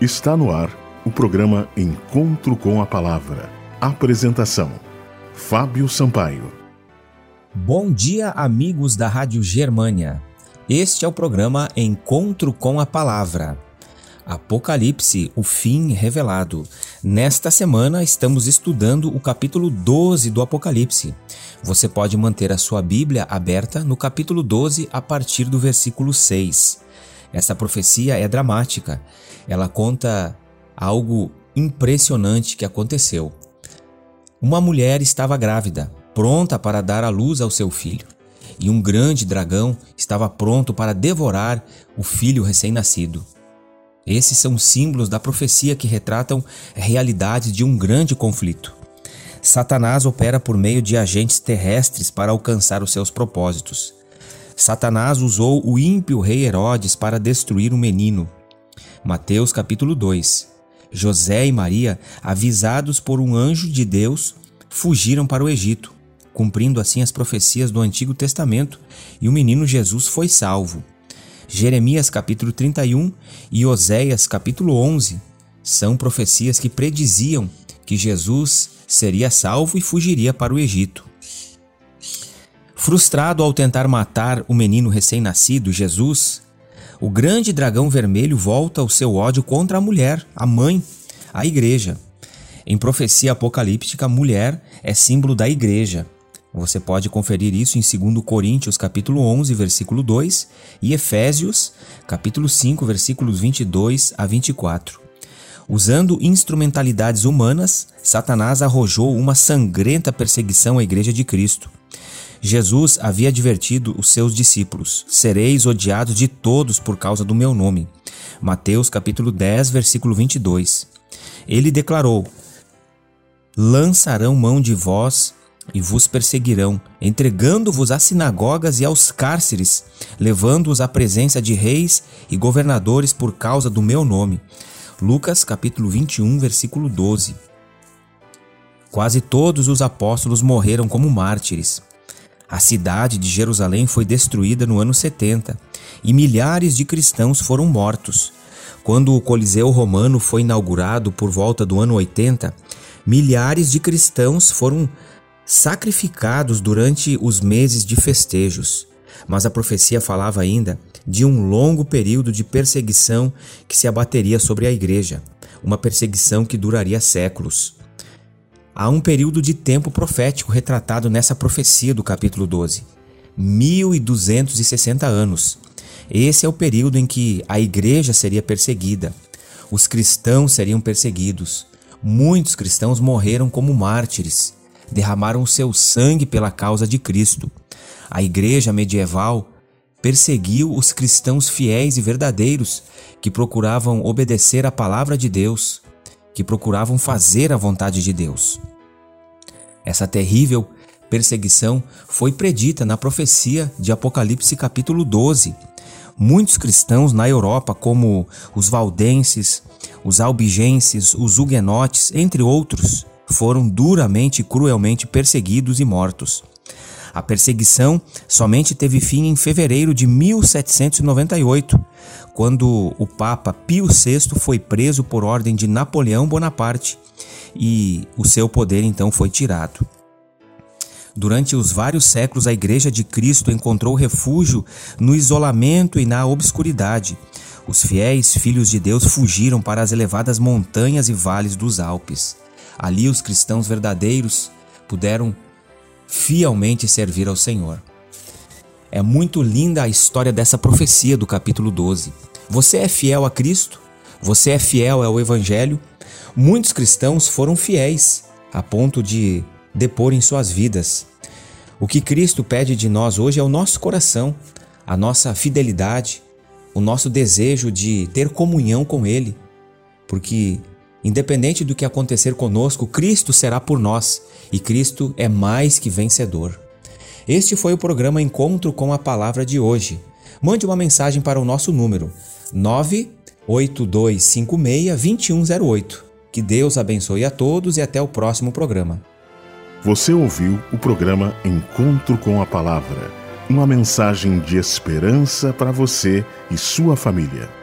Está no ar o programa Encontro com a Palavra. Apresentação: Fábio Sampaio. Bom dia, amigos da Rádio Germânia. Este é o programa Encontro com a Palavra. Apocalipse, o fim revelado. Nesta semana estamos estudando o capítulo 12 do Apocalipse. Você pode manter a sua Bíblia aberta no capítulo 12 a partir do versículo 6. Essa profecia é dramática. Ela conta algo impressionante que aconteceu. Uma mulher estava grávida, pronta para dar à luz ao seu filho, e um grande dragão estava pronto para devorar o filho recém-nascido. Esses são símbolos da profecia que retratam a realidade de um grande conflito. Satanás opera por meio de agentes terrestres para alcançar os seus propósitos. Satanás usou o ímpio rei Herodes para destruir o menino. Mateus capítulo 2. José e Maria, avisados por um anjo de Deus, fugiram para o Egito, cumprindo assim as profecias do Antigo Testamento, e o menino Jesus foi salvo. Jeremias capítulo 31 e Oséias capítulo 11 são profecias que prediziam que Jesus seria salvo e fugiria para o Egito. Frustrado ao tentar matar o menino recém-nascido, Jesus, o grande dragão vermelho volta o seu ódio contra a mulher, a mãe, a igreja. Em profecia apocalíptica, a mulher é símbolo da igreja. Você pode conferir isso em 2 Coríntios capítulo 11, versículo 2 e Efésios capítulo 5, versículos 22 a 24. Usando instrumentalidades humanas, Satanás arrojou uma sangrenta perseguição à igreja de Cristo. Jesus havia advertido os seus discípulos: Sereis odiados de todos por causa do meu nome. Mateus capítulo 10, versículo 22. Ele declarou: Lançarão mão de vós e vos perseguirão, entregando-vos às sinagogas e aos cárceres, levando-os à presença de reis e governadores por causa do meu nome. Lucas capítulo 21, versículo 12. Quase todos os apóstolos morreram como mártires. A cidade de Jerusalém foi destruída no ano 70 e milhares de cristãos foram mortos. Quando o Coliseu Romano foi inaugurado por volta do ano 80, milhares de cristãos foram sacrificados durante os meses de festejos. Mas a profecia falava ainda de um longo período de perseguição que se abateria sobre a igreja, uma perseguição que duraria séculos. Há um período de tempo profético retratado nessa profecia do capítulo 12. 1260 anos. Esse é o período em que a igreja seria perseguida. Os cristãos seriam perseguidos. Muitos cristãos morreram como mártires, derramaram seu sangue pela causa de Cristo. A igreja medieval perseguiu os cristãos fiéis e verdadeiros que procuravam obedecer à palavra de Deus, que procuravam fazer a vontade de Deus. Essa terrível perseguição foi predita na profecia de Apocalipse capítulo 12. Muitos cristãos na Europa, como os valdenses, os albigenses, os huguenotes, entre outros, foram duramente e cruelmente perseguidos e mortos. A perseguição somente teve fim em fevereiro de 1798, quando o Papa Pio VI foi preso por ordem de Napoleão Bonaparte e o seu poder então foi tirado. Durante os vários séculos, a Igreja de Cristo encontrou refúgio no isolamento e na obscuridade. Os fiéis filhos de Deus fugiram para as elevadas montanhas e vales dos Alpes. Ali, os cristãos verdadeiros puderam fielmente servir ao Senhor. É muito linda a história dessa profecia do capítulo 12. Você é fiel a Cristo? Você é fiel ao Evangelho? Muitos cristãos foram fiéis a ponto de depor em suas vidas. O que Cristo pede de nós hoje é o nosso coração, a nossa fidelidade, o nosso desejo de ter comunhão com Ele, porque Independente do que acontecer conosco, Cristo será por nós e Cristo é mais que vencedor. Este foi o programa Encontro com a Palavra de hoje. Mande uma mensagem para o nosso número 98256-2108. Que Deus abençoe a todos e até o próximo programa. Você ouviu o programa Encontro com a Palavra uma mensagem de esperança para você e sua família.